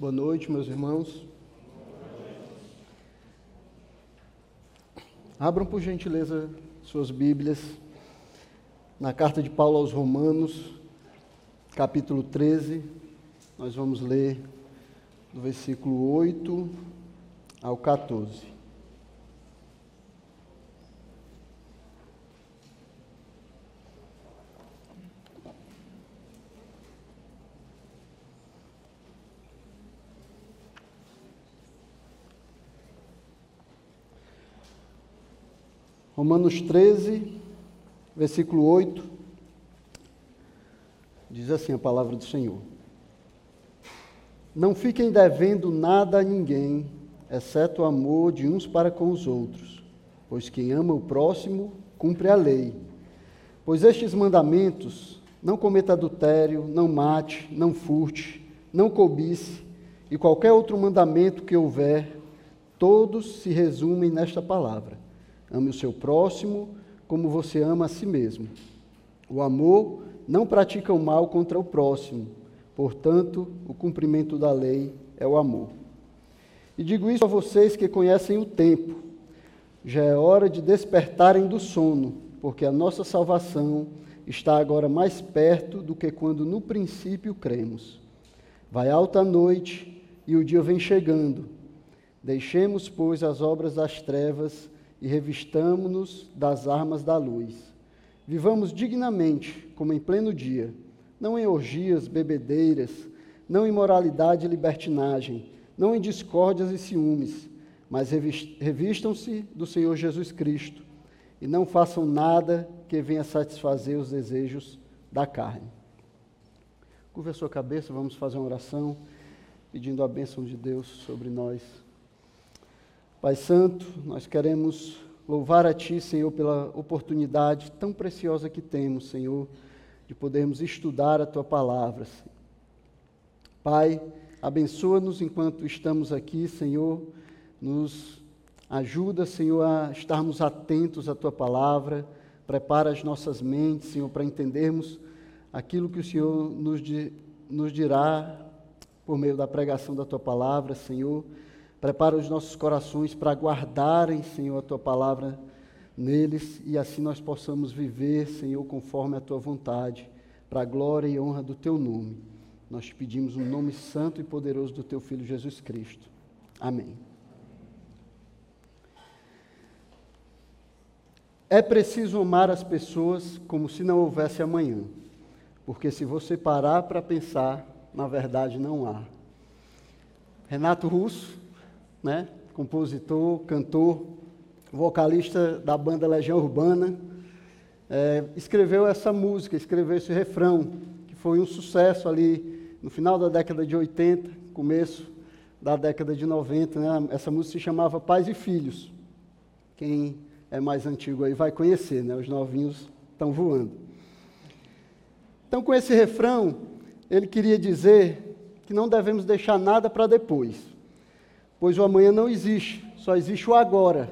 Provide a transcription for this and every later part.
Boa noite, meus irmãos. Abram, por gentileza, suas Bíblias na carta de Paulo aos Romanos, capítulo 13. Nós vamos ler do versículo 8 ao 14. Romanos 13, versículo 8, diz assim a palavra do Senhor: Não fiquem devendo nada a ninguém, exceto o amor de uns para com os outros, pois quem ama o próximo cumpre a lei. Pois estes mandamentos: não cometa adultério, não mate, não furte, não cobice, e qualquer outro mandamento que houver, todos se resumem nesta palavra Ame o seu próximo como você ama a si mesmo. O amor não pratica o mal contra o próximo, portanto, o cumprimento da lei é o amor. E digo isso a vocês que conhecem o tempo. Já é hora de despertarem do sono, porque a nossa salvação está agora mais perto do que quando no princípio cremos. Vai alta a noite e o dia vem chegando. Deixemos, pois, as obras das trevas e revistamo-nos das armas da luz. Vivamos dignamente, como em pleno dia, não em orgias, bebedeiras, não em moralidade e libertinagem, não em discórdias e ciúmes, mas revistam-se do Senhor Jesus Cristo e não façam nada que venha satisfazer os desejos da carne. Curva a sua cabeça, vamos fazer uma oração pedindo a bênção de Deus sobre nós. Pai Santo, nós queremos louvar a Ti, Senhor, pela oportunidade tão preciosa que temos, Senhor, de podermos estudar a Tua palavra. Pai, abençoa-nos enquanto estamos aqui, Senhor, nos ajuda, Senhor, a estarmos atentos à Tua palavra, prepara as nossas mentes, Senhor, para entendermos aquilo que o Senhor nos, nos dirá por meio da pregação da Tua palavra, Senhor. Prepara os nossos corações para guardarem, Senhor, a tua palavra neles e assim nós possamos viver, Senhor, conforme a tua vontade, para a glória e honra do teu nome. Nós te pedimos um nome santo e poderoso do teu filho Jesus Cristo. Amém. É preciso amar as pessoas como se não houvesse amanhã, porque se você parar para pensar, na verdade não há. Renato Russo, né? compositor, cantor, vocalista da banda Legião Urbana, é, escreveu essa música, escreveu esse refrão, que foi um sucesso ali no final da década de 80, começo da década de 90. Né? Essa música se chamava Pais e Filhos. Quem é mais antigo aí vai conhecer, né? os novinhos estão voando. Então, com esse refrão, ele queria dizer que não devemos deixar nada para depois pois o amanhã não existe, só existe o agora.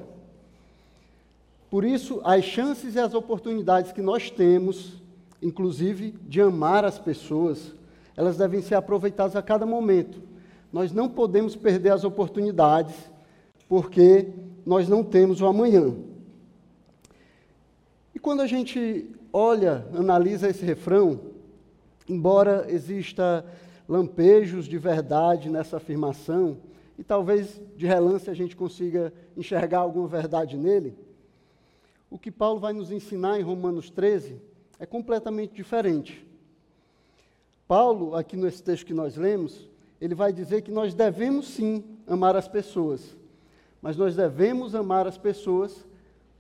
Por isso, as chances e as oportunidades que nós temos, inclusive de amar as pessoas, elas devem ser aproveitadas a cada momento. Nós não podemos perder as oportunidades, porque nós não temos o amanhã. E quando a gente olha, analisa esse refrão, embora exista lampejos de verdade nessa afirmação, e talvez de relance a gente consiga enxergar alguma verdade nele, o que Paulo vai nos ensinar em Romanos 13 é completamente diferente. Paulo, aqui nesse texto que nós lemos, ele vai dizer que nós devemos sim amar as pessoas, mas nós devemos amar as pessoas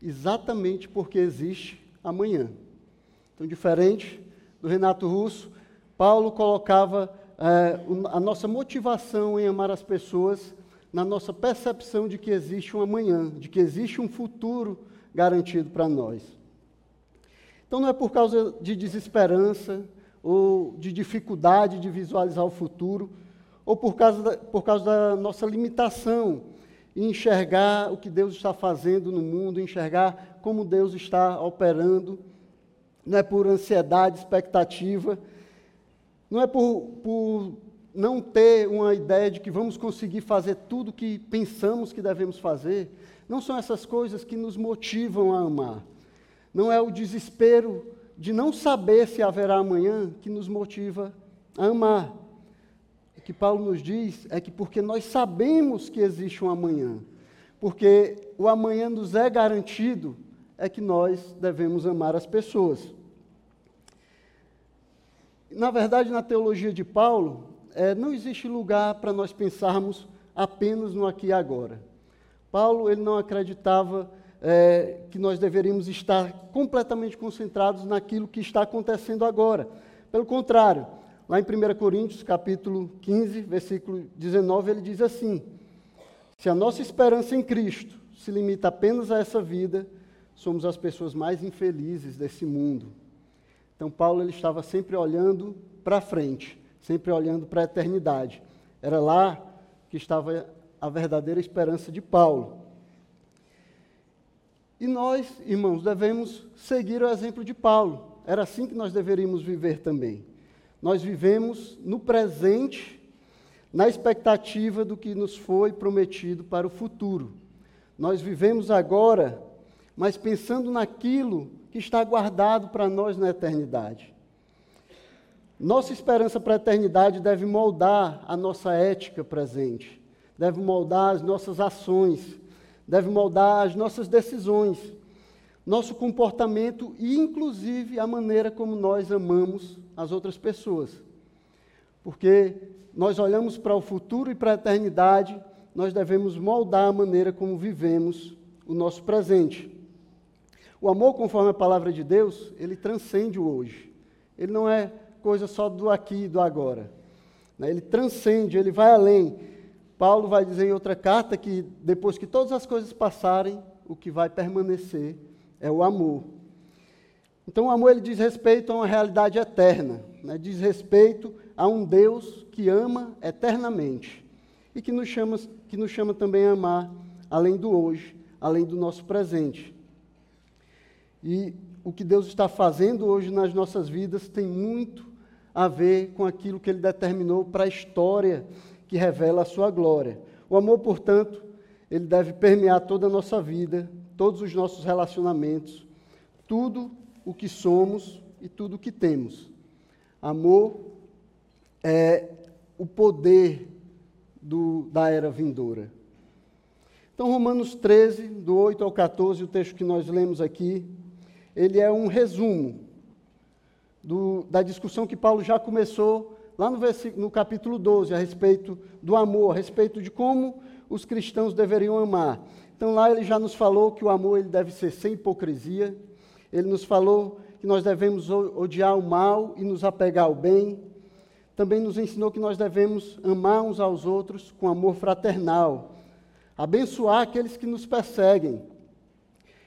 exatamente porque existe amanhã. Então, diferente do Renato Russo, Paulo colocava a nossa motivação em amar as pessoas na nossa percepção de que existe um amanhã, de que existe um futuro garantido para nós. Então não é por causa de desesperança ou de dificuldade de visualizar o futuro, ou por causa da, por causa da nossa limitação em enxergar o que Deus está fazendo no mundo, enxergar como Deus está operando, não é por ansiedade, expectativa, não é por, por não ter uma ideia de que vamos conseguir fazer tudo que pensamos que devemos fazer, não são essas coisas que nos motivam a amar. Não é o desespero de não saber se haverá amanhã que nos motiva a amar. O que Paulo nos diz é que porque nós sabemos que existe um amanhã, porque o amanhã nos é garantido, é que nós devemos amar as pessoas. Na verdade, na teologia de Paulo, é, não existe lugar para nós pensarmos apenas no aqui e agora. Paulo ele não acreditava é, que nós deveríamos estar completamente concentrados naquilo que está acontecendo agora. Pelo contrário, lá em 1 Coríntios, capítulo 15, versículo 19, ele diz assim: Se a nossa esperança em Cristo se limita apenas a essa vida, somos as pessoas mais infelizes desse mundo. Então Paulo ele estava sempre olhando para frente, sempre olhando para a eternidade. Era lá que estava a verdadeira esperança de Paulo. E nós, irmãos, devemos seguir o exemplo de Paulo. Era assim que nós deveríamos viver também. Nós vivemos no presente, na expectativa do que nos foi prometido para o futuro. Nós vivemos agora, mas pensando naquilo que está guardado para nós na eternidade. Nossa esperança para a eternidade deve moldar a nossa ética presente, deve moldar as nossas ações, deve moldar as nossas decisões, nosso comportamento e, inclusive, a maneira como nós amamos as outras pessoas. Porque nós olhamos para o futuro e para a eternidade, nós devemos moldar a maneira como vivemos o nosso presente. O amor, conforme a palavra de Deus, ele transcende o hoje. Ele não é coisa só do aqui e do agora. Né? Ele transcende, ele vai além. Paulo vai dizer em outra carta que depois que todas as coisas passarem, o que vai permanecer é o amor. Então, o amor ele diz respeito a uma realidade eterna, né? diz respeito a um Deus que ama eternamente e que nos, chama, que nos chama também a amar além do hoje, além do nosso presente. E o que Deus está fazendo hoje nas nossas vidas tem muito a ver com aquilo que Ele determinou para a história que revela a sua glória. O amor, portanto, ele deve permear toda a nossa vida, todos os nossos relacionamentos, tudo o que somos e tudo o que temos. Amor é o poder do, da era vindoura. Então, Romanos 13, do 8 ao 14, o texto que nós lemos aqui, ele é um resumo do, da discussão que Paulo já começou lá no, no capítulo 12, a respeito do amor, a respeito de como os cristãos deveriam amar. Então lá ele já nos falou que o amor ele deve ser sem hipocrisia. Ele nos falou que nós devemos odiar o mal e nos apegar ao bem. Também nos ensinou que nós devemos amar uns aos outros com amor fraternal, abençoar aqueles que nos perseguem.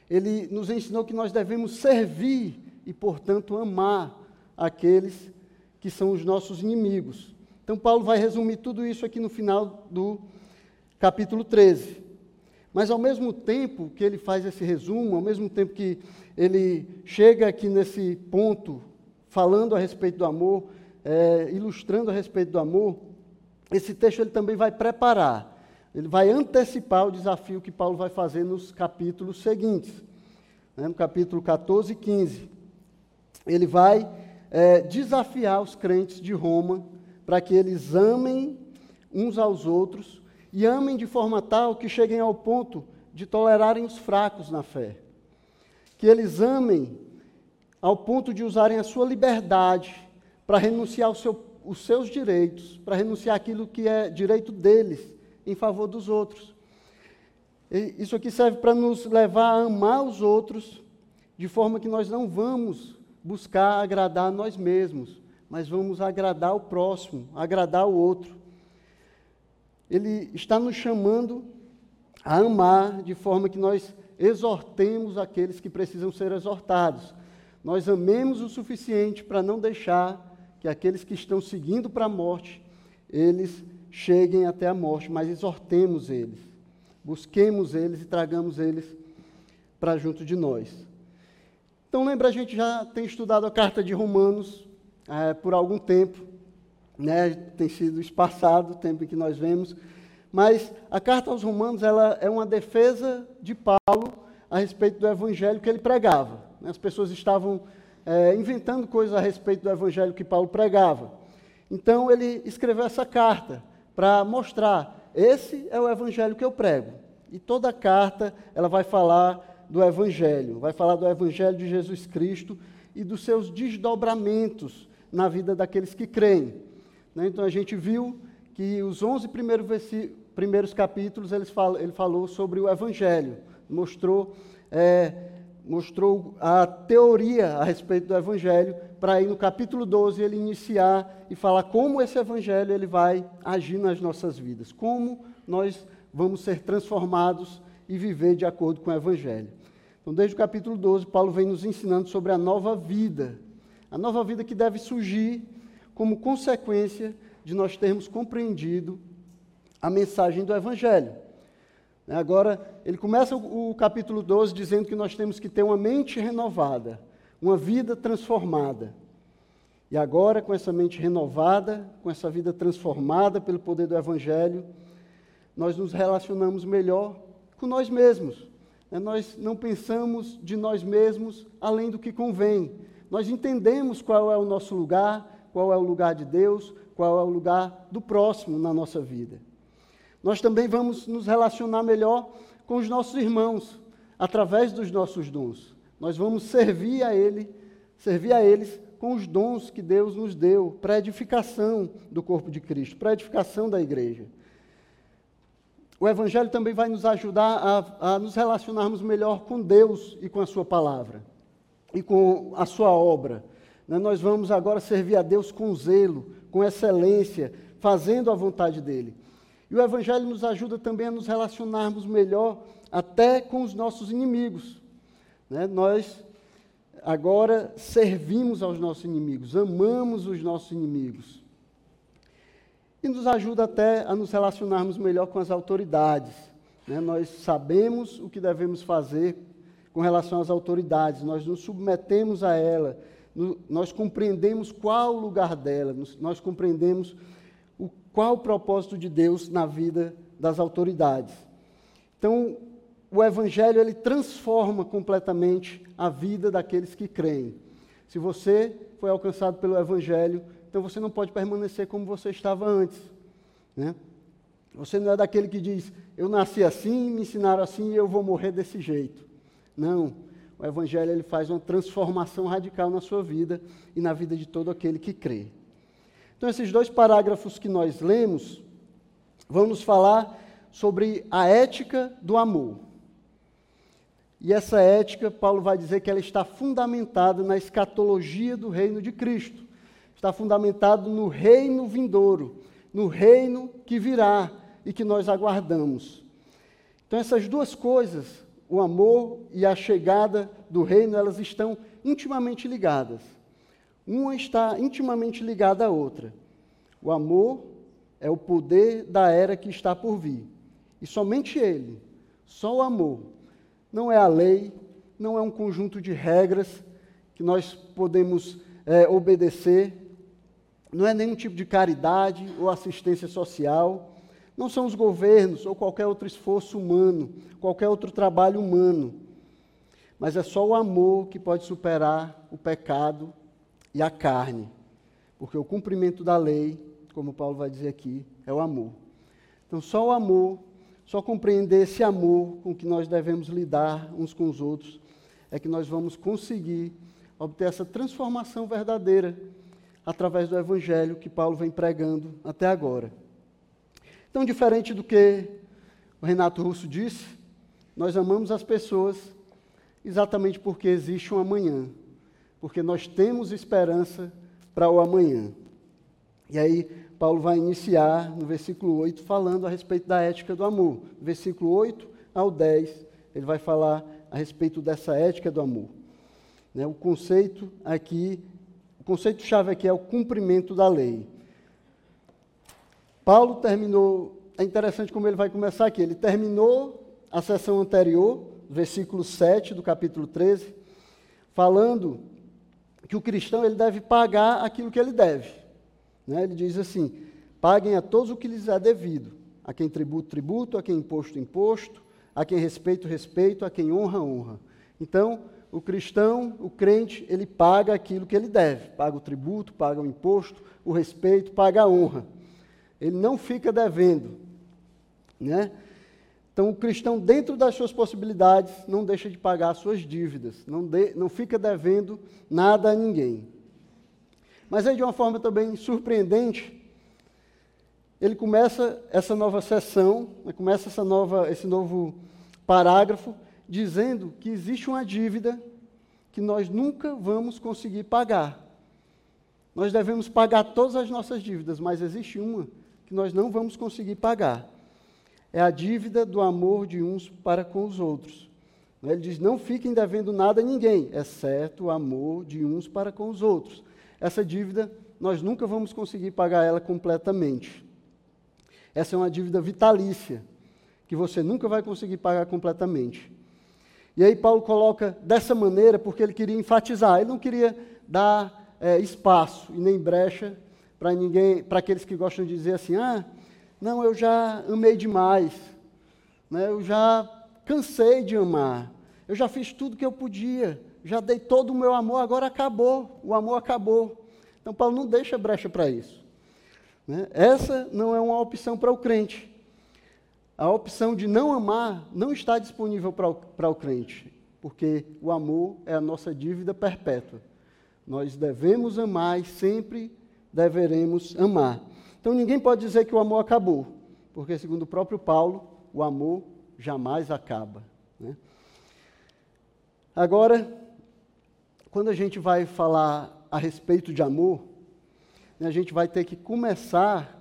Ele nos ensinou que nós devemos servir e, portanto, amar aqueles que são os nossos inimigos. Então, Paulo vai resumir tudo isso aqui no final do capítulo 13. Mas, ao mesmo tempo que ele faz esse resumo, ao mesmo tempo que ele chega aqui nesse ponto, falando a respeito do amor, é, ilustrando a respeito do amor, esse texto ele também vai preparar, ele vai antecipar o desafio que Paulo vai fazer nos capítulos seguintes, né, no capítulo 14 e 15. Ele vai é, desafiar os crentes de Roma para que eles amem uns aos outros e amem de forma tal que cheguem ao ponto de tolerarem os fracos na fé. Que eles amem ao ponto de usarem a sua liberdade para renunciar seu, os seus direitos, para renunciar aquilo que é direito deles em favor dos outros. E isso aqui serve para nos levar a amar os outros de forma que nós não vamos buscar agradar nós mesmos, mas vamos agradar o próximo, agradar o outro. Ele está nos chamando a amar de forma que nós exortemos aqueles que precisam ser exortados. Nós amemos o suficiente para não deixar que aqueles que estão seguindo para a morte, eles cheguem até a morte, mas exortemos eles. Busquemos eles e tragamos eles para junto de nós. Então, lembra, a gente já tem estudado a carta de Romanos é, por algum tempo. né? tem sido espaçado o tempo em que nós vemos, mas a carta aos Romanos ela é uma defesa de Paulo a respeito do evangelho que ele pregava. As pessoas estavam é, inventando coisas a respeito do evangelho que Paulo pregava. Então ele escreveu essa carta para mostrar: esse é o evangelho que eu prego. E toda carta ela vai falar do evangelho, vai falar do evangelho de Jesus Cristo e dos seus desdobramentos na vida daqueles que creem. Né? Então a gente viu que os 11 primeiros, primeiros capítulos ele falou, ele falou sobre o evangelho, mostrou é, mostrou a teoria a respeito do Evangelho, para aí no capítulo 12 ele iniciar e falar como esse Evangelho ele vai agir nas nossas vidas, como nós vamos ser transformados e viver de acordo com o Evangelho. Então, desde o capítulo 12, Paulo vem nos ensinando sobre a nova vida, a nova vida que deve surgir como consequência de nós termos compreendido a mensagem do Evangelho. Né, agora, ele começa o, capítulo 12 dizendo que nós temos que ter uma mente renovada, uma vida transformada. E agora, com essa mente renovada, com essa vida transformada pelo poder do Evangelho, nós nos relacionamos melhor com nós mesmos. Né, nós não pensamos de nós mesmos além do que convém. Nós entendemos qual é o nosso lugar, qual é o lugar de Deus, qual é o lugar do próximo na nossa vida. Nós também vamos nos relacionar melhor com os nossos irmãos, através dos nossos dons. Nós vamos servir a Ele, servir a eles com os dons que Deus nos deu para edificação do corpo de Cristo, para edificação da igreja. O Evangelho também vai nos ajudar a, a nos relacionarmos melhor com Deus e com a Sua palavra, e com a Sua obra. Né, nós vamos agora servir a Deus com zelo, com excelência, fazendo a vontade dEle. E o Evangelho nos ajuda também a nos relacionarmos melhor até com os nossos inimigos. Né? Nós agora servimos aos nossos inimigos, amamos os nossos inimigos. E nos ajuda até a nos relacionarmos melhor com as autoridades. Né? Nós sabemos o que devemos fazer com relação às autoridades, nós nos submetemos a ela, nós compreendemos qual o lugar dela, nós compreendemos qual o propósito de Deus na vida das autoridades. Então, o evangelho ele transforma completamente a vida daqueles que creem. Se você foi alcançado pelo evangelho, então você não pode permanecer como você estava antes, né? Você não é daquele que diz: "Eu nasci assim, me ensinaram assim e eu vou morrer desse jeito". Não. O evangelho ele faz uma transformação radical na sua vida e na vida de todo aquele que crê. Então, esses dois parágrafos que nós lemos vão nos falar sobre a ética do amor. E essa ética, Paulo vai dizer que ela está fundamentada na escatologia do reino de Cristo. Está fundamentado no reino vindouro, no reino que virá e que nós aguardamos. Então essas duas coisas, o amor e a chegada do reino, elas estão intimamente ligadas. Uma está intimamente ligada à outra. O amor é o poder da era que está por vir. E somente ele, só o amor, não é a lei, não é um conjunto de regras que nós podemos é, obedecer, não é nenhum tipo de caridade ou assistência social, não são os governos ou qualquer outro esforço humano, qualquer outro trabalho humano, mas é só o amor que pode superar o pecado e a carne. Porque o cumprimento da lei, como Paulo vai dizer aqui, é o amor. Então, só o amor, só compreender esse amor com que nós devemos lidar uns com os outros, é que nós vamos conseguir obter essa transformação verdadeira através do evangelho que Paulo vem pregando até agora. Então, diferente do que o Renato Russo disse, nós amamos as pessoas exatamente porque existe um amanhã porque nós temos esperança para o amanhã. E aí, Paulo vai iniciar no versículo 8 falando a respeito da ética do amor. versículo 8 ao 10, ele vai falar a respeito dessa ética do amor. Né, o conceito aqui, o conceito-chave aqui é o cumprimento da lei. Paulo terminou, é interessante como ele vai começar aqui, ele terminou a sessão anterior, versículo 7 do capítulo 13, falando que o cristão ele deve pagar aquilo que ele deve. Né? Ele diz assim: paguem a todos o que lhes é devido, a quem tributo, tributo, a quem imposto, imposto, a quem respeito, respeito, a quem honra, honra. Então, o cristão, o crente, ele paga aquilo que ele deve, paga o tributo, paga o imposto, o respeito, paga a honra. Ele não fica devendo, né? Então, o cristão, dentro das suas possibilidades, não deixa de pagar as suas dívidas, não, de, não fica devendo nada a ninguém. Mas aí, de uma forma também surpreendente, ele começa essa nova sessão, né, começa essa nova, esse novo parágrafo, dizendo que existe uma dívida que nós nunca vamos conseguir pagar. Nós devemos pagar todas as nossas dívidas, mas existe uma que nós não vamos conseguir pagar é a dívida do amor de uns para com os outros. Ele diz: não fiquem devendo nada a ninguém, exceto o amor de uns para com os outros. Essa dívida, nós nunca vamos conseguir pagar ela completamente. Essa é uma dívida vitalícia, que você nunca vai conseguir pagar completamente. E aí Paulo coloca dessa maneira porque ele queria enfatizar, ele não queria dar é, espaço e nem brecha para ninguém, para aqueles que gostam de dizer assim, ah, não, eu já amei demais. Né? Eu já cansei de amar. Eu já fiz tudo que eu podia. Já dei todo o meu amor, agora acabou. O amor acabou. Então, Paulo não deixa brecha para isso. Né? Essa não é uma opção para o crente. A opção de não amar não está disponível para o, o crente, porque o amor é a nossa dívida perpétua. Nós devemos amar e sempre deveremos amar. Então ninguém pode dizer que o amor acabou, porque, segundo o próprio Paulo, o amor jamais acaba. Né? Agora, quando a gente vai falar a respeito de amor, né, a gente vai ter que começar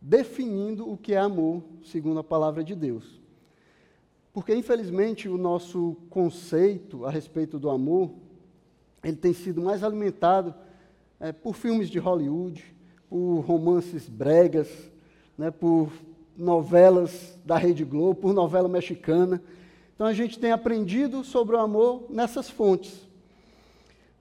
definindo o que é amor, segundo a palavra de Deus. Porque, infelizmente, o nosso conceito a respeito do amor, ele tem sido mais alimentado é, por filmes de Hollywood, por romances bregas, né, por novelas da Rede Globo, por novela mexicana. Então a gente tem aprendido sobre o amor nessas fontes.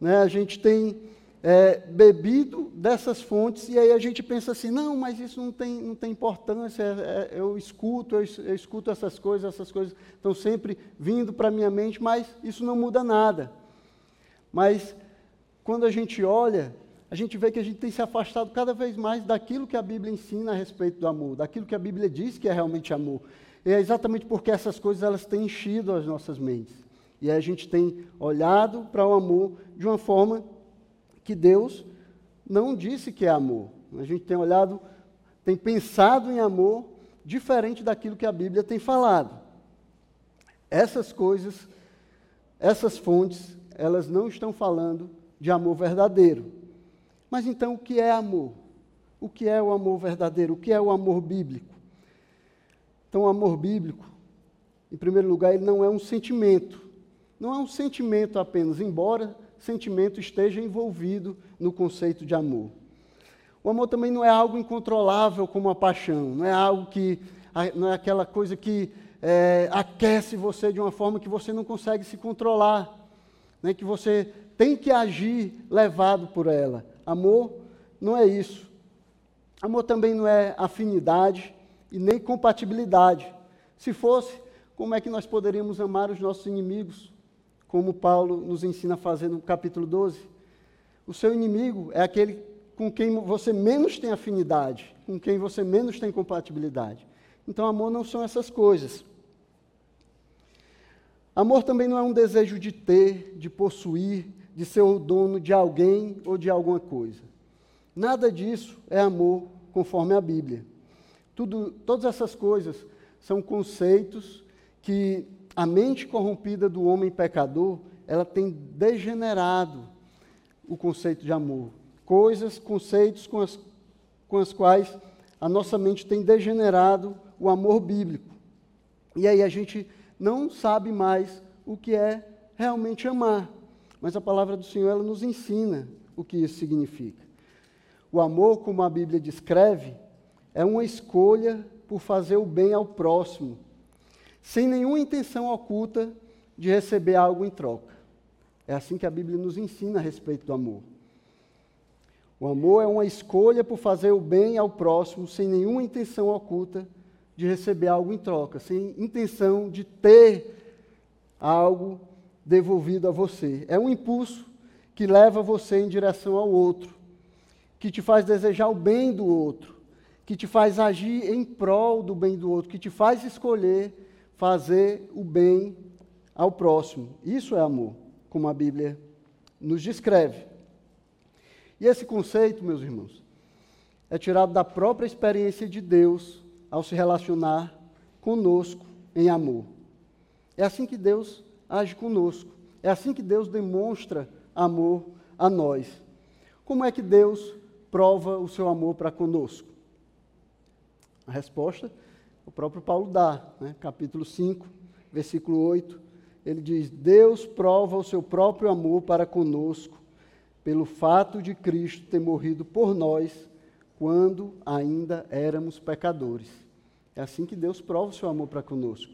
Né, a gente tem é, bebido dessas fontes e aí a gente pensa assim, não, mas isso não tem, não tem importância, é, é, eu escuto, eu, eu escuto essas coisas, essas coisas estão sempre vindo para a minha mente, mas isso não muda nada. Mas quando a gente olha a gente vê que a gente tem se afastado cada vez mais daquilo que a Bíblia ensina a respeito do amor, daquilo que a Bíblia diz que é realmente amor. E é exatamente porque essas coisas elas têm enchido as nossas mentes. E a gente tem olhado para o amor de uma forma que Deus não disse que é amor. A gente tem olhado, tem pensado em amor diferente daquilo que a Bíblia tem falado. Essas coisas, essas fontes, elas não estão falando de amor verdadeiro. Mas então, o que é amor? O que é o amor verdadeiro? O que é o amor bíblico? Então, o amor bíblico, em primeiro lugar, ele não é um sentimento. Não é um sentimento apenas, embora sentimento esteja envolvido no conceito de amor. O amor também não é algo incontrolável como a paixão, não é algo que, não é aquela coisa que é, aquece você de uma forma que você não consegue se controlar, né, que você tem que agir levado por ela. Amor não é isso. Amor também não é afinidade e nem compatibilidade. Se fosse, como é que nós poderíamos amar os nossos inimigos, como Paulo nos ensina a fazer no capítulo 12? O seu inimigo é aquele com quem você menos tem afinidade, com quem você menos tem compatibilidade. Então, amor não são essas coisas. Amor também não é um desejo de ter, de possuir, de ser o dono de alguém ou de alguma coisa. Nada disso é amor conforme a Bíblia. Tudo, todas essas coisas são conceitos que a mente corrompida do homem pecador, ela tem degenerado o conceito de amor. Coisas, conceitos com as, com as quais a nossa mente tem degenerado o amor bíblico. E aí a gente não sabe mais o que é realmente amar. Mas a palavra do Senhor ela nos ensina o que isso significa. O amor, como a Bíblia descreve, é uma escolha por fazer o bem ao próximo, sem nenhuma intenção oculta de receber algo em troca. É assim que a Bíblia nos ensina a respeito do amor. O amor é uma escolha por fazer o bem ao próximo sem nenhuma intenção oculta de receber algo em troca, sem intenção de ter algo devolvido a você. É um impulso que leva você em direção ao outro, que te faz desejar o bem do outro, que te faz agir em prol do bem do outro, que te faz escolher fazer o bem ao próximo. Isso é amor, como a Bíblia nos descreve. E esse conceito, meus irmãos, é tirado da própria experiência de Deus ao se relacionar conosco em amor. É assim que Deus age conosco. É assim que Deus demonstra amor a nós. Como é que Deus prova o seu amor para conosco? A resposta o próprio Paulo dá, né? capítulo 5, versículo 8. Ele diz: Deus prova o seu próprio amor para conosco pelo fato de Cristo ter morrido por nós quando ainda éramos pecadores. É assim que Deus prova o seu amor para conosco.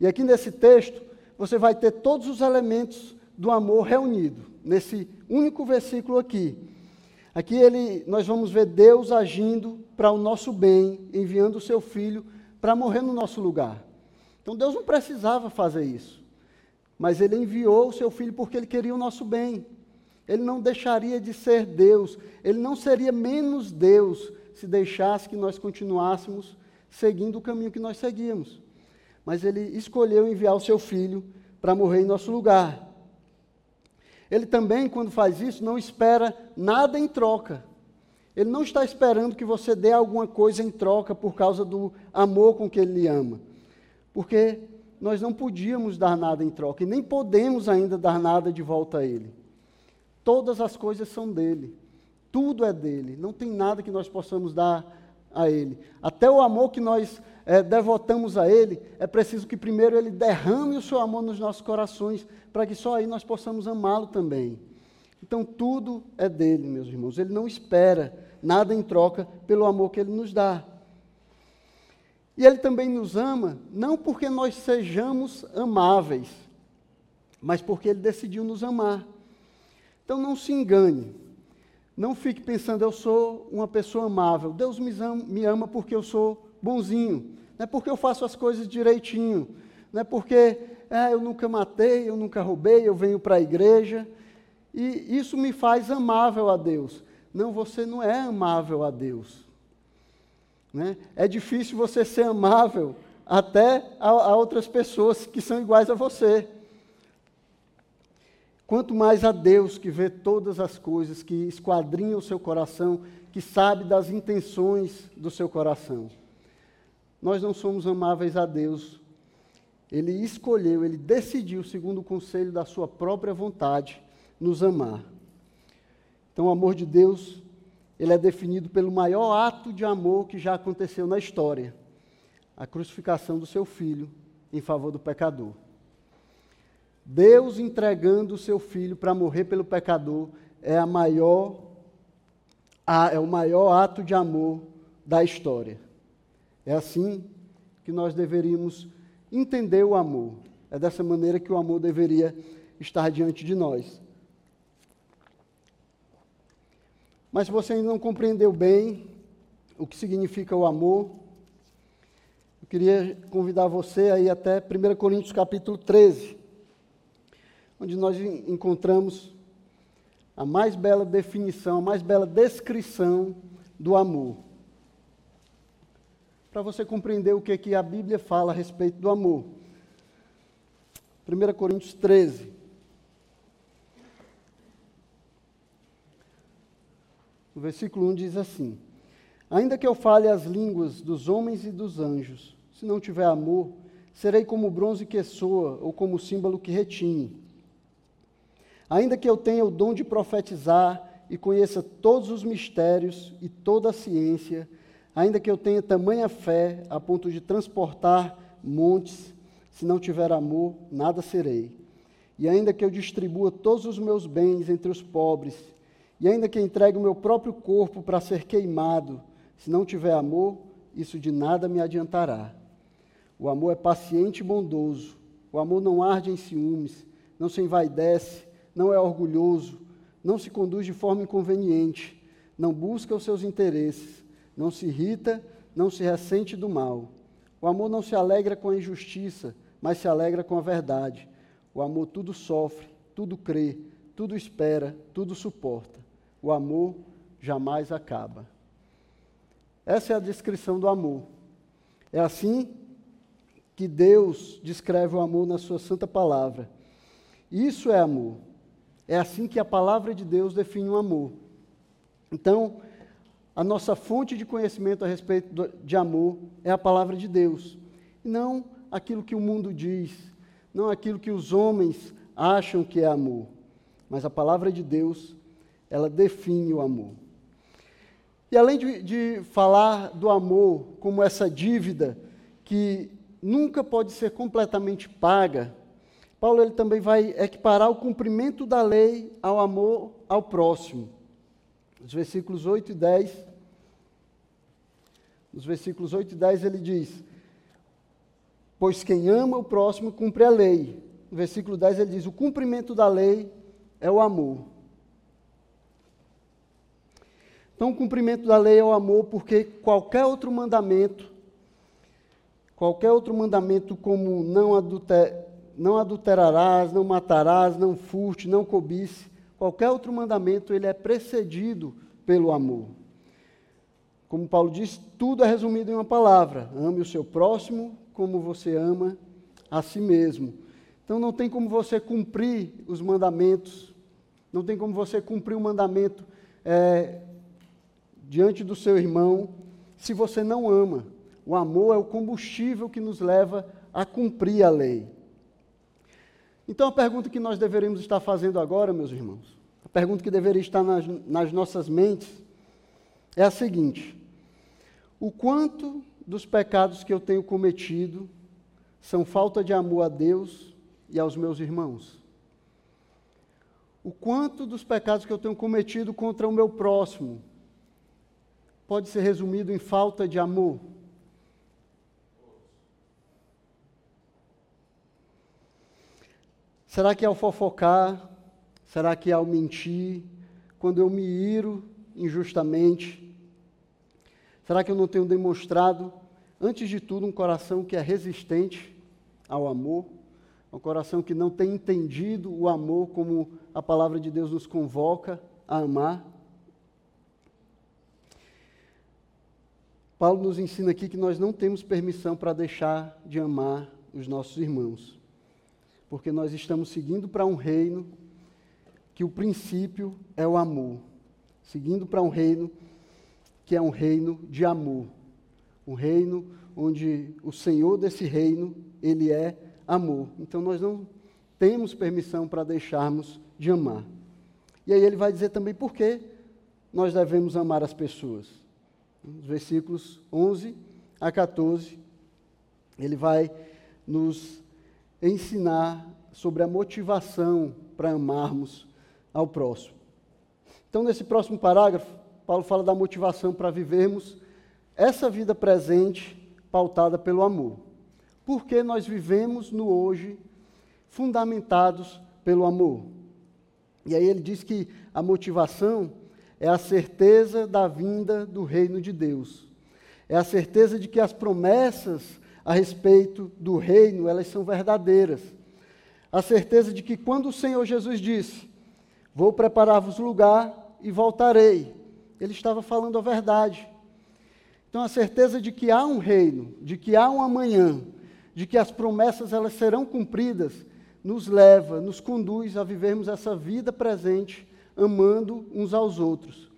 E aqui nesse texto, você vai ter todos os elementos do amor reunido, nesse único versículo aqui. Aqui ele, nós vamos ver Deus agindo para o nosso bem, enviando o seu filho para morrer no nosso lugar. Então Deus não precisava fazer isso. Mas ele enviou o seu filho porque ele queria o nosso bem. Ele não deixaria de ser Deus, ele não seria menos Deus se deixasse que nós continuássemos seguindo o caminho que nós seguíamos. Mas ele escolheu enviar o seu filho para morrer em nosso lugar. Ele também, quando faz isso, não espera nada em troca. Ele não está esperando que você dê alguma coisa em troca por causa do amor com que ele lhe ama. Porque nós não podíamos dar nada em troca e nem podemos ainda dar nada de volta a ele. Todas as coisas são dele. Tudo é dele. Não tem nada que nós possamos dar a ele. Até o amor que nós é, devotamos a ele, é preciso que primeiro ele derrame o seu amor nos nossos corações, para que só aí nós possamos amá-lo também. Então tudo é dele, meus irmãos. Ele não espera nada em troca pelo amor que ele nos dá. E ele também nos ama, não porque nós sejamos amáveis, mas porque ele decidiu nos amar. Então não se engane. Não fique pensando, eu sou uma pessoa amável. Deus me ama, porque eu sou bonzinho. Não é porque eu faço as coisas direitinho. Não é porque é, eu nunca matei, eu nunca roubei, eu venho para a igreja. E isso me faz amável a Deus. Não, você não é amável a Deus. Né? É difícil você ser amável até a, a outras pessoas que são iguais a você. Quanto mais a Deus que vê todas as coisas, que esquadrinha o seu coração, que sabe das intenções do seu coração. Nós não somos amáveis a Deus. Ele escolheu, ele decidiu, segundo o conselho da sua própria vontade, nos amar. Então, o amor de Deus, ele é definido pelo maior ato de amor que já aconteceu na história, a crucificação do seu filho em favor do pecador. Deus entregando o seu filho para morrer pelo pecador é a maior é o maior ato de amor da história. É assim que nós deveríamos entender o amor. É dessa maneira que o amor deveria estar diante de nós. Mas se você ainda não compreendeu bem o que significa o amor, eu queria convidar você a ir até 1 Coríntios capítulo 13 onde nós encontramos a mais bela definição, a mais bela descrição do amor. Para você compreender o que, que a Bíblia fala a respeito do amor. 1 Coríntios 13. O versículo 1 diz assim: Ainda que eu fale as línguas dos homens e dos anjos, se não tiver amor, serei como o bronze que soa ou como o símbolo que retine. Ainda que eu tenha o dom de profetizar e conheça todos os mistérios e toda a ciência, ainda que eu tenha tamanha fé a ponto de transportar montes, se não tiver amor, nada serei. E ainda que eu distribua todos os meus bens entre os pobres, e ainda que entregue o meu próprio corpo para ser queimado, se não tiver amor, isso de nada me adiantará. O amor é paciente e bondoso. O amor não arde em ciúmes, não se envaidece, não é orgulhoso, não se conduz de forma inconveniente, não busca os seus interesses, não se irrita, não se ressente do mal. O amor não se alegra com a injustiça, mas se alegra com a verdade. O amor tudo sofre, tudo crê, tudo espera, tudo suporta. O amor jamais acaba. Essa é a descrição do amor. É assim que Deus descreve o amor na sua santa palavra. Isso é amor. É assim que a palavra de Deus define o amor. Então, a nossa fonte de conhecimento a respeito de amor é a palavra de Deus, não aquilo que o mundo diz, não aquilo que os homens acham que é amor, mas a palavra de Deus, ela define o amor. E além de, de falar do amor como essa dívida que nunca pode ser completamente paga, Paulo ele também vai equiparar o cumprimento da lei ao amor ao próximo. Os versículos 8 e 10. Nos versículos 8 e 10 ele diz: Pois quem ama o próximo cumpre a lei. No versículo 10 ele diz: O cumprimento da lei é o amor. Então, o cumprimento da lei é o amor, porque qualquer outro mandamento, qualquer outro mandamento, como não adulter, não adulterarás, não matarás, não furte, não cobice, qualquer outro mandamento, ele é precedido pelo amor. Como Paulo diz, tudo é resumido em uma palavra: ame o seu próximo como você ama a si mesmo. Então não tem como você cumprir os mandamentos, não tem como você cumprir o mandamento é, diante do seu irmão se você não ama. O amor é o combustível que nos leva a cumprir a lei. Então, a pergunta que nós deveríamos estar fazendo agora, meus irmãos, a pergunta que deveria estar nas, nas nossas mentes é a seguinte: o quanto dos pecados que eu tenho cometido são falta de amor a Deus e aos meus irmãos? O quanto dos pecados que eu tenho cometido contra o meu próximo pode ser resumido em falta de amor? Será que ao fofocar, será que ao mentir, quando eu me iro injustamente, será que eu não tenho demonstrado, antes de tudo, um coração que é resistente ao amor, um coração que não tem entendido o amor como a palavra de Deus nos convoca a amar? Paulo nos ensina aqui que nós não temos permissão para deixar de amar os nossos irmãos porque nós estamos seguindo para um reino que o princípio é o amor. Seguindo para um reino que é um reino de amor. Um reino onde o Senhor desse reino, ele é amor. Então nós não temos permissão para deixarmos de amar. E aí ele vai dizer também por que nós devemos amar as pessoas. Nos versículos 11 a 14, ele vai nos ensinar sobre a motivação para amarmos ao próximo. Então, nesse próximo parágrafo, Paulo fala da motivação para vivermos essa vida presente pautada pelo amor. Porque nós vivemos no hoje fundamentados pelo amor. E aí ele diz que a motivação é a certeza da vinda do reino de Deus. É a certeza de que as promessas a respeito do reino, elas são verdadeiras. A certeza de que quando o Senhor Jesus disse: Vou preparar-vos lugar e voltarei, ele estava falando a verdade. Então a certeza de que há um reino, de que há um amanhã, de que as promessas elas serão cumpridas, nos leva, nos conduz a vivermos essa vida presente, amando uns aos outros.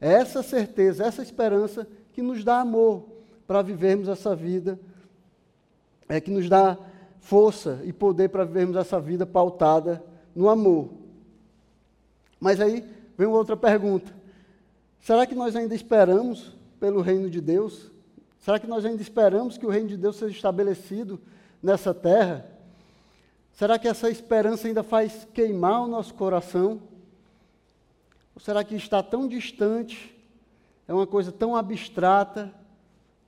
É essa certeza, essa esperança que nos dá amor para vivermos essa vida é que nos dá força e poder para vivermos essa vida pautada no amor. Mas aí vem outra pergunta: será que nós ainda esperamos pelo reino de Deus? Será que nós ainda esperamos que o reino de Deus seja estabelecido nessa terra? Será que essa esperança ainda faz queimar o nosso coração? Ou será que está tão distante, é uma coisa tão abstrata,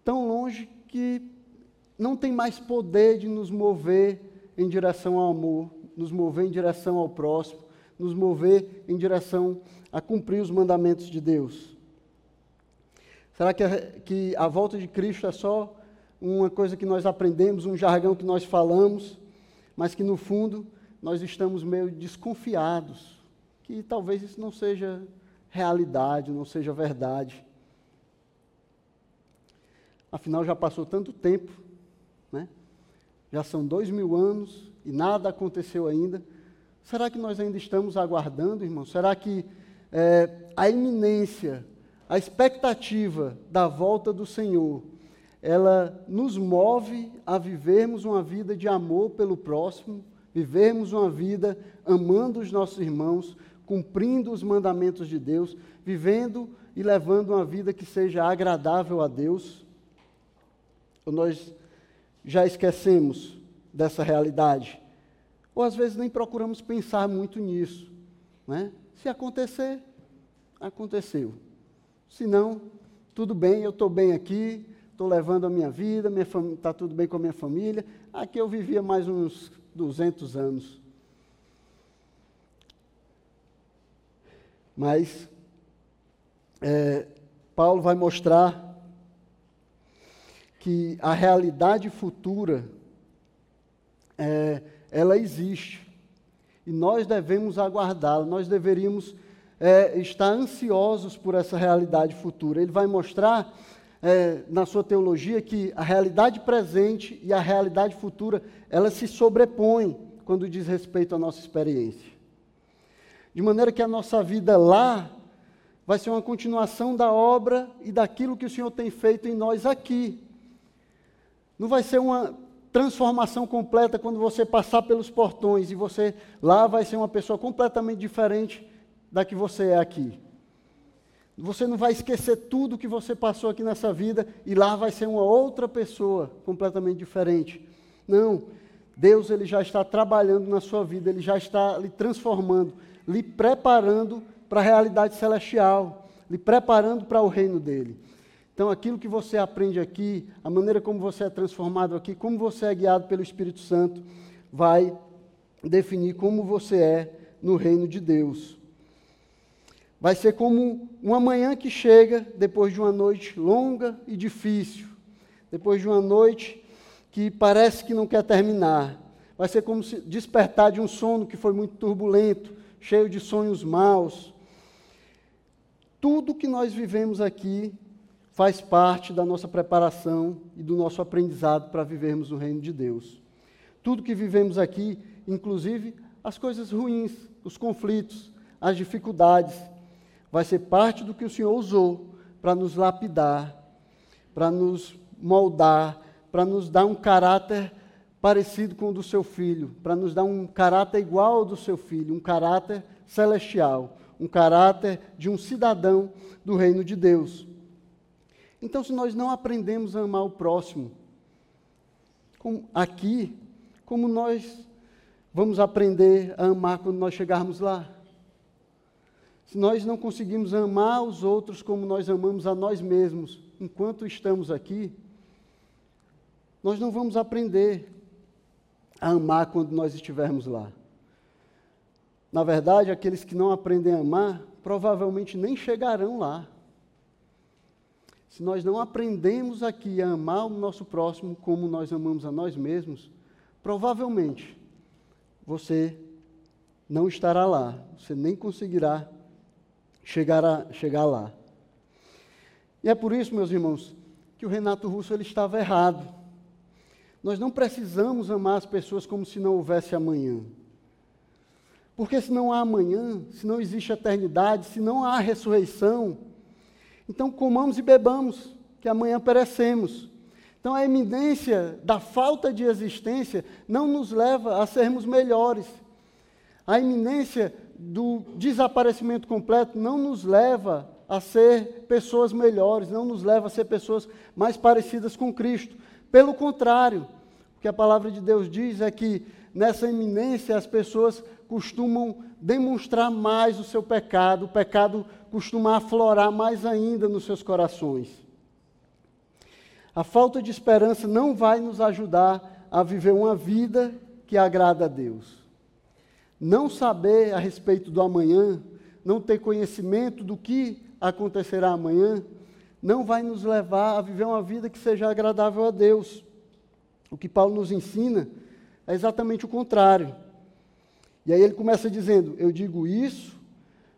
tão longe que não tem mais poder de nos mover em direção ao amor, nos mover em direção ao próximo, nos mover em direção a cumprir os mandamentos de Deus. Será que a, que a volta de Cristo é só uma coisa que nós aprendemos, um jargão que nós falamos, mas que no fundo nós estamos meio desconfiados, que talvez isso não seja realidade, não seja verdade. Afinal, já passou tanto tempo, né? já são dois mil anos e nada aconteceu ainda. Será que nós ainda estamos aguardando, irmão? Será que é, a iminência, a expectativa da volta do Senhor, ela nos move a vivermos uma vida de amor pelo próximo, vivermos uma vida amando os nossos irmãos, cumprindo os mandamentos de Deus, vivendo e levando uma vida que seja agradável a Deus? Ou nós já esquecemos dessa realidade? Ou às vezes nem procuramos pensar muito nisso, né? Se acontecer, aconteceu. Se não, tudo bem, eu estou bem aqui, estou levando a minha vida, está tudo bem com a minha família. Aqui eu vivia mais uns 200 anos. Mas é, Paulo vai mostrar que a realidade futura é, ela existe e nós devemos aguardá-la, nós deveríamos é, estar ansiosos por essa realidade futura. Ele vai mostrar é, na sua teologia que a realidade presente e a realidade futura elas se sobrepõem quando diz respeito à nossa experiência. De maneira que a nossa vida lá vai ser uma continuação da obra e daquilo que o Senhor tem feito em nós aqui. Não vai ser uma transformação completa quando você passar pelos portões e você lá vai ser uma pessoa completamente diferente da que você é aqui. Você não vai esquecer tudo que você passou aqui nessa vida e lá vai ser uma outra pessoa completamente diferente. Não, Deus ele já está trabalhando na sua vida, ele já está lhe transformando, lhe preparando para a realidade celestial, lhe preparando para o reino dele. Então, aquilo que você aprende aqui, a maneira como você é transformado aqui, como você é guiado pelo Espírito Santo, vai definir como você é no reino de Deus. Vai ser como uma manhã que chega depois de uma noite longa e difícil, depois de uma noite que parece que não quer terminar. Vai ser como se despertar de um sono que foi muito turbulento, cheio de sonhos maus. Tudo que nós vivemos aqui faz parte da nossa preparação e do nosso aprendizado para vivermos no reino de Deus. Tudo que vivemos aqui, inclusive as coisas ruins, os conflitos, as dificuldades, vai ser parte do que o Senhor usou para nos lapidar, para nos moldar, para nos dar um caráter parecido com o do seu filho, para nos dar um caráter igual ao do seu filho, um caráter celestial, um caráter de um cidadão do reino de Deus. Então, se nós não aprendemos a amar o próximo, como aqui, como nós vamos aprender a amar quando nós chegarmos lá? Se nós não conseguimos amar os outros como nós amamos a nós mesmos enquanto estamos aqui, nós não vamos aprender a amar quando nós estivermos lá. Na verdade, aqueles que não aprendem a amar provavelmente nem chegarão lá se nós não aprendemos aqui a amar o nosso próximo como nós amamos a nós mesmos, provavelmente você não estará lá, você nem conseguirá chegar, a, chegar lá. E é por isso, meus irmãos, que o Renato Russo ele estava errado. Nós não precisamos amar as pessoas como se não houvesse amanhã. Porque se não há amanhã, se não existe eternidade, se não há ressurreição, então comamos e bebamos, que amanhã perecemos. Então a eminência da falta de existência não nos leva a sermos melhores. A iminência do desaparecimento completo não nos leva a ser pessoas melhores, não nos leva a ser pessoas mais parecidas com Cristo. Pelo contrário, o que a palavra de Deus diz é que nessa iminência as pessoas costumam demonstrar mais o seu pecado, o pecado costuma aflorar mais ainda nos seus corações. A falta de esperança não vai nos ajudar a viver uma vida que agrada a Deus. Não saber a respeito do amanhã, não ter conhecimento do que acontecerá amanhã, não vai nos levar a viver uma vida que seja agradável a Deus. O que Paulo nos ensina é exatamente o contrário. E aí ele começa dizendo: Eu digo isso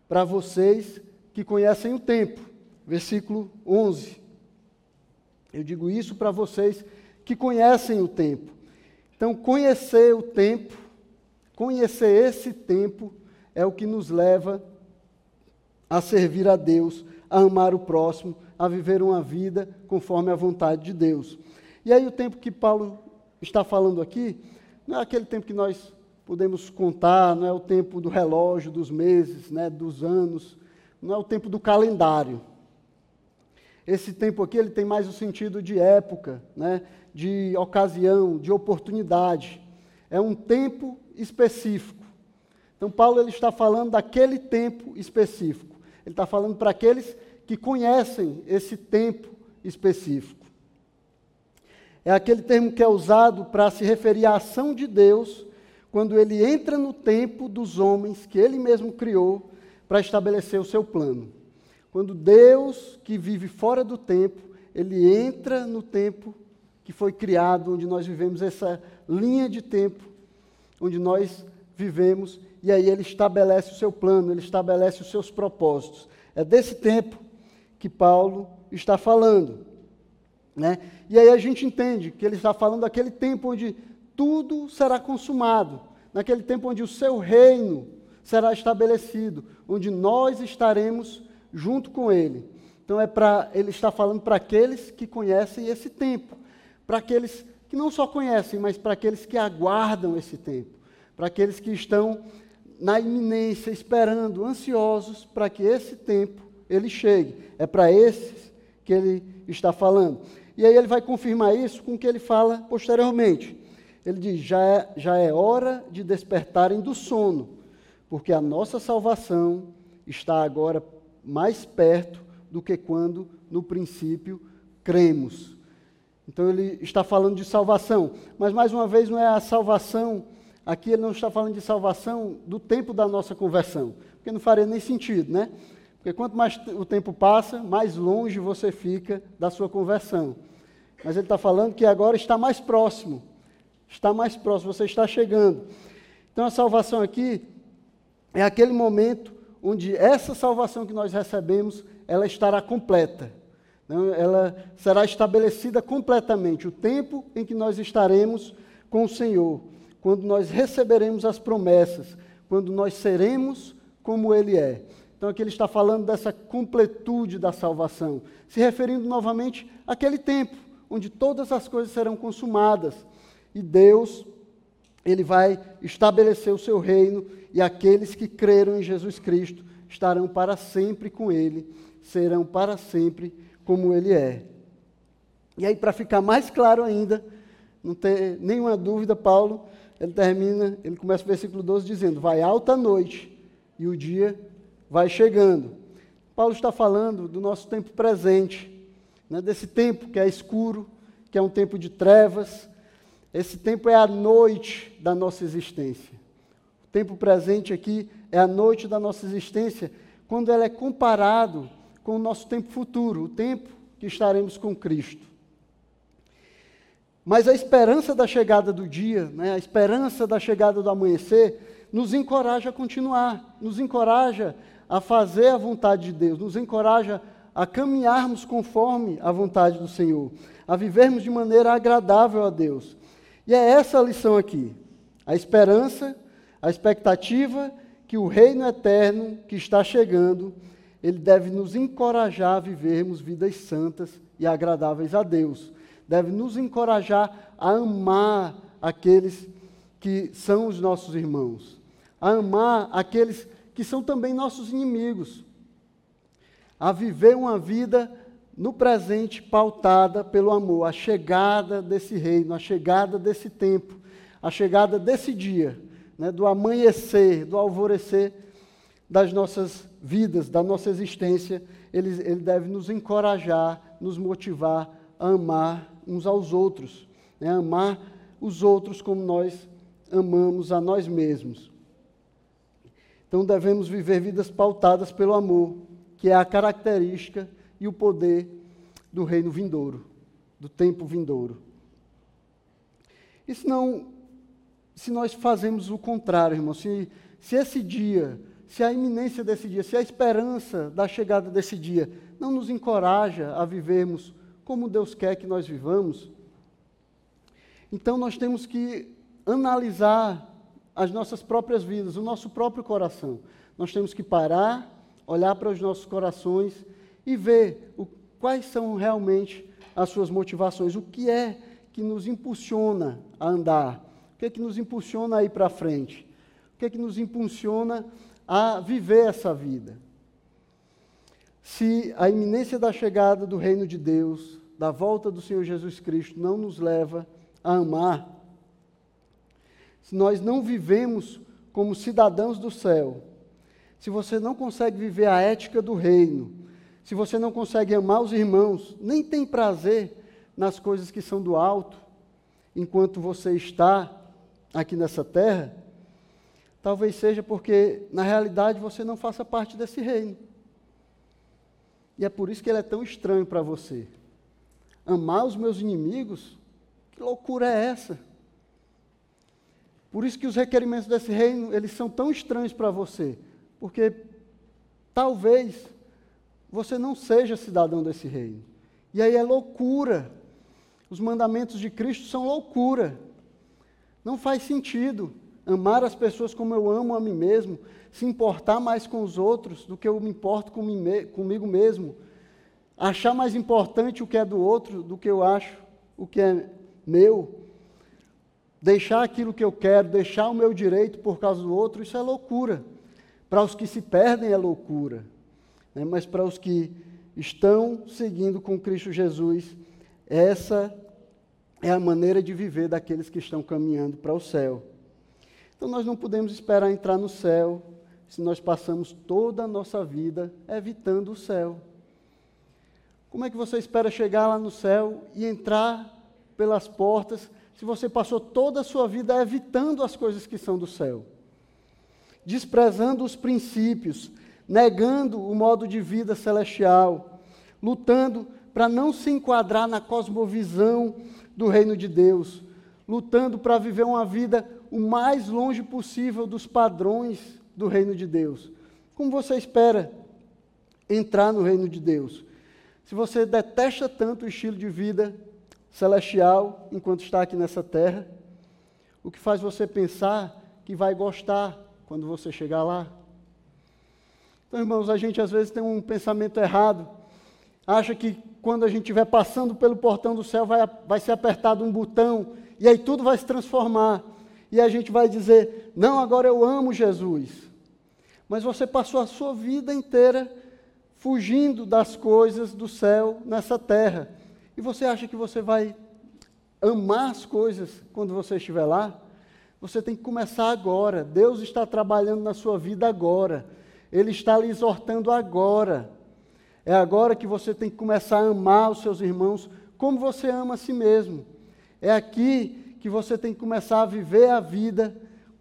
para vocês que conhecem o tempo. Versículo 11. Eu digo isso para vocês que conhecem o tempo. Então, conhecer o tempo, conhecer esse tempo, é o que nos leva a servir a Deus, a amar o próximo, a viver uma vida conforme a vontade de Deus. E aí, o tempo que Paulo está falando aqui, não é aquele tempo que nós podemos contar, não é o tempo do relógio, dos meses, né, dos anos, não é o tempo do calendário. Esse tempo aqui ele tem mais o sentido de época, né, de ocasião, de oportunidade. É um tempo específico. Então Paulo ele está falando daquele tempo específico. Ele está falando para aqueles que conhecem esse tempo específico. É aquele termo que é usado para se referir à ação de Deus quando ele entra no tempo dos homens que ele mesmo criou para estabelecer o seu plano. Quando Deus, que vive fora do tempo, ele entra no tempo que foi criado, onde nós vivemos essa linha de tempo, onde nós vivemos, e aí ele estabelece o seu plano, ele estabelece os seus propósitos. É desse tempo que Paulo está falando. Né? E aí a gente entende que ele está falando daquele tempo onde tudo será consumado, naquele tempo onde o seu reino será estabelecido, onde nós estaremos junto com ele. Então é para ele está falando para aqueles que conhecem esse tempo, para aqueles que não só conhecem, mas para aqueles que aguardam esse tempo, para aqueles que estão na iminência, esperando, ansiosos para que esse tempo ele chegue. É para esses que ele está falando. E aí ele vai confirmar isso com o que ele fala posteriormente. Ele diz: já é, já é hora de despertarem do sono, porque a nossa salvação está agora mais perto do que quando no princípio cremos. Então ele está falando de salvação, mas mais uma vez não é a salvação, aqui ele não está falando de salvação do tempo da nossa conversão, porque não faria nem sentido, né? Porque quanto mais o tempo passa, mais longe você fica da sua conversão. Mas ele está falando que agora está mais próximo, está mais próximo, você está chegando. Então a salvação aqui é aquele momento onde essa salvação que nós recebemos, ela estará completa. Ela será estabelecida completamente, o tempo em que nós estaremos com o Senhor, quando nós receberemos as promessas, quando nós seremos como Ele é. Então aqui ele está falando dessa completude da salvação, se referindo novamente àquele tempo onde todas as coisas serão consumadas e Deus ele vai estabelecer o seu reino e aqueles que creram em Jesus Cristo estarão para sempre com ele, serão para sempre como ele é. E aí, para ficar mais claro ainda, não ter nenhuma dúvida, Paulo, ele termina, ele começa o versículo 12 dizendo: Vai alta noite e o dia vai chegando. Paulo está falando do nosso tempo presente, né, desse tempo que é escuro, que é um tempo de trevas, esse tempo é a noite da nossa existência. O tempo presente aqui é a noite da nossa existência, quando ela é comparado com o nosso tempo futuro, o tempo que estaremos com Cristo. Mas a esperança da chegada do dia, né, a esperança da chegada do amanhecer, nos encoraja a continuar, nos encoraja a fazer a vontade de Deus, nos encoraja a caminharmos conforme a vontade do Senhor, a vivermos de maneira agradável a Deus. E é essa a lição aqui. A esperança, a expectativa que o reino eterno que está chegando, ele deve nos encorajar a vivermos vidas santas e agradáveis a Deus. Deve nos encorajar a amar aqueles que são os nossos irmãos, a amar aqueles que são também nossos inimigos, a viver uma vida no presente pautada pelo amor, a chegada desse reino, a chegada desse tempo, a chegada desse dia, né, do amanhecer, do alvorecer das nossas vidas, da nossa existência, ele, ele deve nos encorajar, nos motivar a amar uns aos outros, né, amar os outros como nós amamos a nós mesmos. Então devemos viver vidas pautadas pelo amor, que é a característica e o poder do reino vindouro, do tempo vindouro. E se não, se nós fazemos o contrário, irmão, se, se esse dia, se a iminência desse dia, se a esperança da chegada desse dia não nos encoraja a vivermos como Deus quer que nós vivamos, então nós temos que analisar as nossas próprias vidas, o nosso próprio coração. Nós temos que parar, olhar para os nossos corações e ver o, quais são realmente as suas motivações, o que é que nos impulsiona a andar, o que é que nos impulsiona a ir para frente, o que é que nos impulsiona a viver essa vida. Se a iminência da chegada do reino de Deus, da volta do Senhor Jesus Cristo, não nos leva a amar, se nós não vivemos como cidadãos do céu, se você não consegue viver a ética do reino, se você não consegue amar os irmãos, nem tem prazer nas coisas que são do alto, enquanto você está aqui nessa terra, talvez seja porque, na realidade, você não faça parte desse reino. E é por isso que ele é tão estranho para você. Amar os meus inimigos? Que loucura é essa? Por isso que os requerimentos desse reino, eles são tão estranhos para você, porque talvez você não seja cidadão desse reino. E aí é loucura. Os mandamentos de Cristo são loucura. Não faz sentido amar as pessoas como eu amo a mim mesmo, se importar mais com os outros do que eu me importo comigo mesmo, achar mais importante o que é do outro do que eu acho o que é meu deixar aquilo que eu quero, deixar o meu direito por causa do outro, isso é loucura. Para os que se perdem é loucura, né? mas para os que estão seguindo com Cristo Jesus, essa é a maneira de viver daqueles que estão caminhando para o céu. Então nós não podemos esperar entrar no céu se nós passamos toda a nossa vida evitando o céu. Como é que você espera chegar lá no céu e entrar pelas portas se você passou toda a sua vida evitando as coisas que são do céu, desprezando os princípios, negando o modo de vida celestial, lutando para não se enquadrar na cosmovisão do reino de Deus, lutando para viver uma vida o mais longe possível dos padrões do reino de Deus. Como você espera entrar no reino de Deus? Se você detesta tanto o estilo de vida celestial enquanto está aqui nessa terra, o que faz você pensar que vai gostar quando você chegar lá. Então, irmãos, a gente às vezes tem um pensamento errado, acha que quando a gente estiver passando pelo portão do céu vai, vai ser apertado um botão e aí tudo vai se transformar. E a gente vai dizer: Não, agora eu amo Jesus. Mas você passou a sua vida inteira fugindo das coisas do céu nessa terra. E você acha que você vai amar as coisas quando você estiver lá? Você tem que começar agora. Deus está trabalhando na sua vida agora. Ele está lhe exortando agora. É agora que você tem que começar a amar os seus irmãos como você ama a si mesmo. É aqui que você tem que começar a viver a vida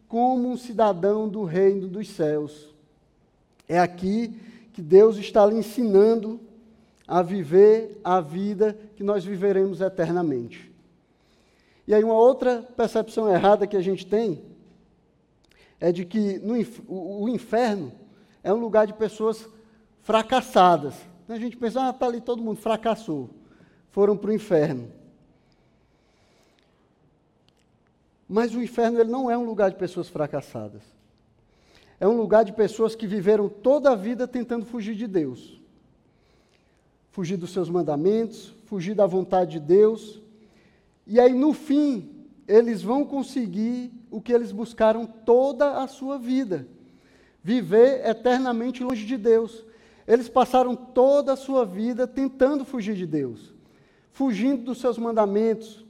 como um cidadão do reino dos céus. É aqui que Deus está lhe ensinando a viver a vida que nós viveremos eternamente. E aí, uma outra percepção errada que a gente tem é de que no, o inferno é um lugar de pessoas fracassadas. A gente pensa, ah, está ali todo mundo fracassou, foram para o inferno. Mas o inferno ele não é um lugar de pessoas fracassadas. É um lugar de pessoas que viveram toda a vida tentando fugir de Deus fugir dos seus mandamentos, fugir da vontade de Deus. E aí, no fim, eles vão conseguir o que eles buscaram toda a sua vida: viver eternamente longe de Deus. Eles passaram toda a sua vida tentando fugir de Deus, fugindo dos seus mandamentos,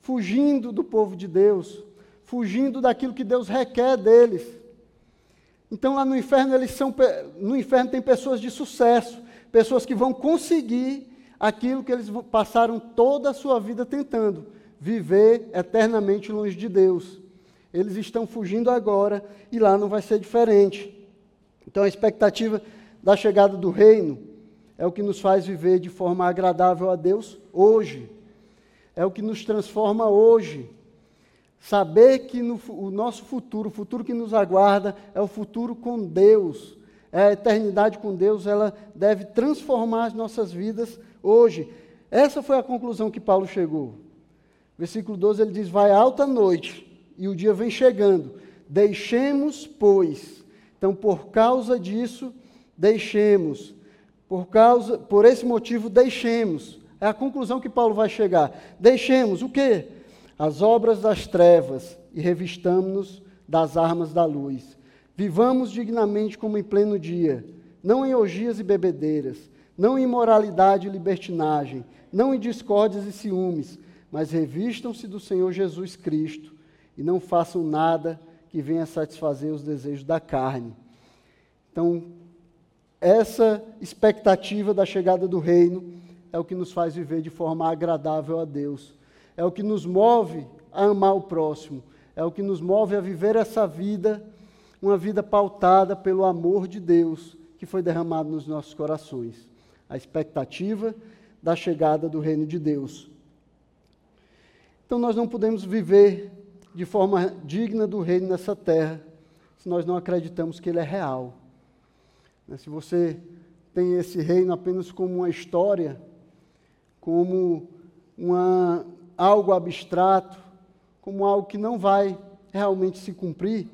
fugindo do povo de Deus, fugindo daquilo que Deus requer deles. Então lá no inferno eles são no inferno tem pessoas de sucesso, pessoas que vão conseguir aquilo que eles passaram toda a sua vida tentando, viver eternamente longe de Deus. Eles estão fugindo agora e lá não vai ser diferente. Então a expectativa da chegada do reino é o que nos faz viver de forma agradável a Deus hoje. É o que nos transforma hoje. Saber que no, o nosso futuro, o futuro que nos aguarda, é o futuro com Deus. A eternidade com Deus, ela deve transformar as nossas vidas hoje. Essa foi a conclusão que Paulo chegou. Versículo 12 ele diz: Vai alta noite e o dia vem chegando. Deixemos, pois. Então, por causa disso, deixemos. Por causa, por esse motivo, deixemos. É a conclusão que Paulo vai chegar. Deixemos o quê? As obras das trevas e revistamos-nos das armas da luz. Vivamos dignamente como em pleno dia, não em orgias e bebedeiras, não em imoralidade e libertinagem, não em discórdias e ciúmes, mas revistam-se do Senhor Jesus Cristo e não façam nada que venha satisfazer os desejos da carne. Então, essa expectativa da chegada do reino é o que nos faz viver de forma agradável a Deus. É o que nos move a amar o próximo. É o que nos move a viver essa vida, uma vida pautada pelo amor de Deus que foi derramado nos nossos corações. A expectativa da chegada do reino de Deus. Então nós não podemos viver de forma digna do reino nessa terra se nós não acreditamos que ele é real. Né, se você tem esse reino apenas como uma história, como uma, algo abstrato, como algo que não vai realmente se cumprir,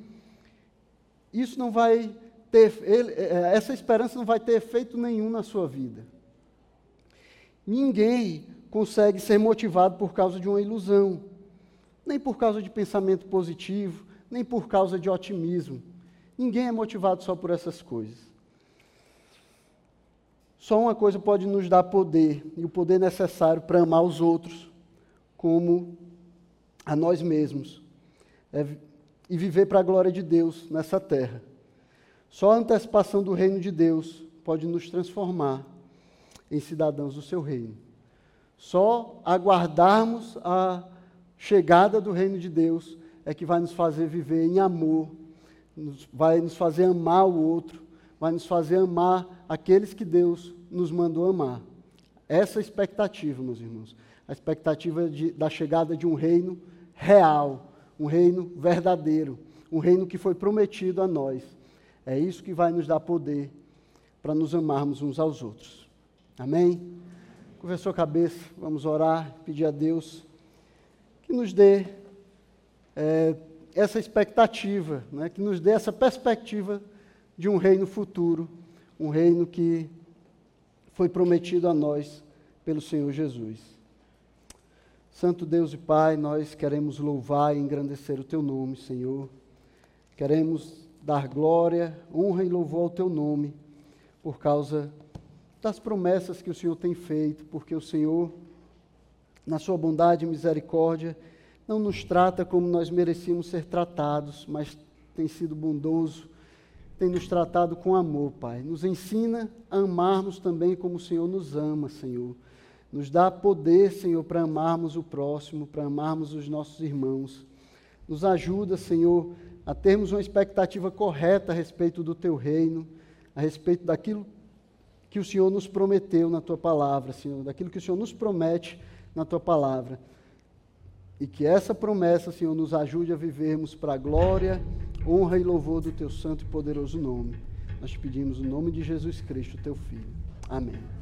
isso não vai ter, ele, é, essa esperança não vai ter efeito nenhum na sua vida. Ninguém consegue ser motivado por causa de uma ilusão, nem por causa de pensamento positivo, nem por causa de otimismo. Ninguém é motivado só por essas coisas. Só uma coisa pode nos dar poder, e o poder necessário para amar os outros como a nós mesmos, é, e viver para a glória de Deus nessa terra. Só a antecipação do reino de Deus pode nos transformar em cidadãos do seu reino. Só aguardarmos a chegada do reino de Deus é que vai nos fazer viver em amor, vai nos fazer amar o outro, vai nos fazer amar aqueles que Deus nos mandou amar. Essa é a expectativa, meus irmãos. A expectativa de, da chegada de um reino real, um reino verdadeiro, um reino que foi prometido a nós. É isso que vai nos dar poder para nos amarmos uns aos outros. Amém? Curva a sua cabeça, vamos orar, pedir a Deus que nos dê é, essa expectativa, né, que nos dê essa perspectiva de um reino futuro, um reino que foi prometido a nós pelo Senhor Jesus. Santo Deus e Pai, nós queremos louvar e engrandecer o Teu nome, Senhor. Queremos dar glória, honra e louvor ao Teu nome, por causa das promessas que o Senhor tem feito, porque o Senhor, na sua bondade e misericórdia, não nos trata como nós merecíamos ser tratados, mas tem sido bondoso, tem nos tratado com amor, Pai. Nos ensina a amarmos também como o Senhor nos ama, Senhor. Nos dá poder, Senhor, para amarmos o próximo, para amarmos os nossos irmãos. Nos ajuda, Senhor, a termos uma expectativa correta a respeito do Teu reino, a respeito daquilo que o Senhor nos prometeu na tua palavra, Senhor, daquilo que o Senhor nos promete na tua palavra. E que essa promessa, Senhor, nos ajude a vivermos para a glória, honra e louvor do teu santo e poderoso nome. Nós te pedimos o no nome de Jesus Cristo, teu Filho. Amém.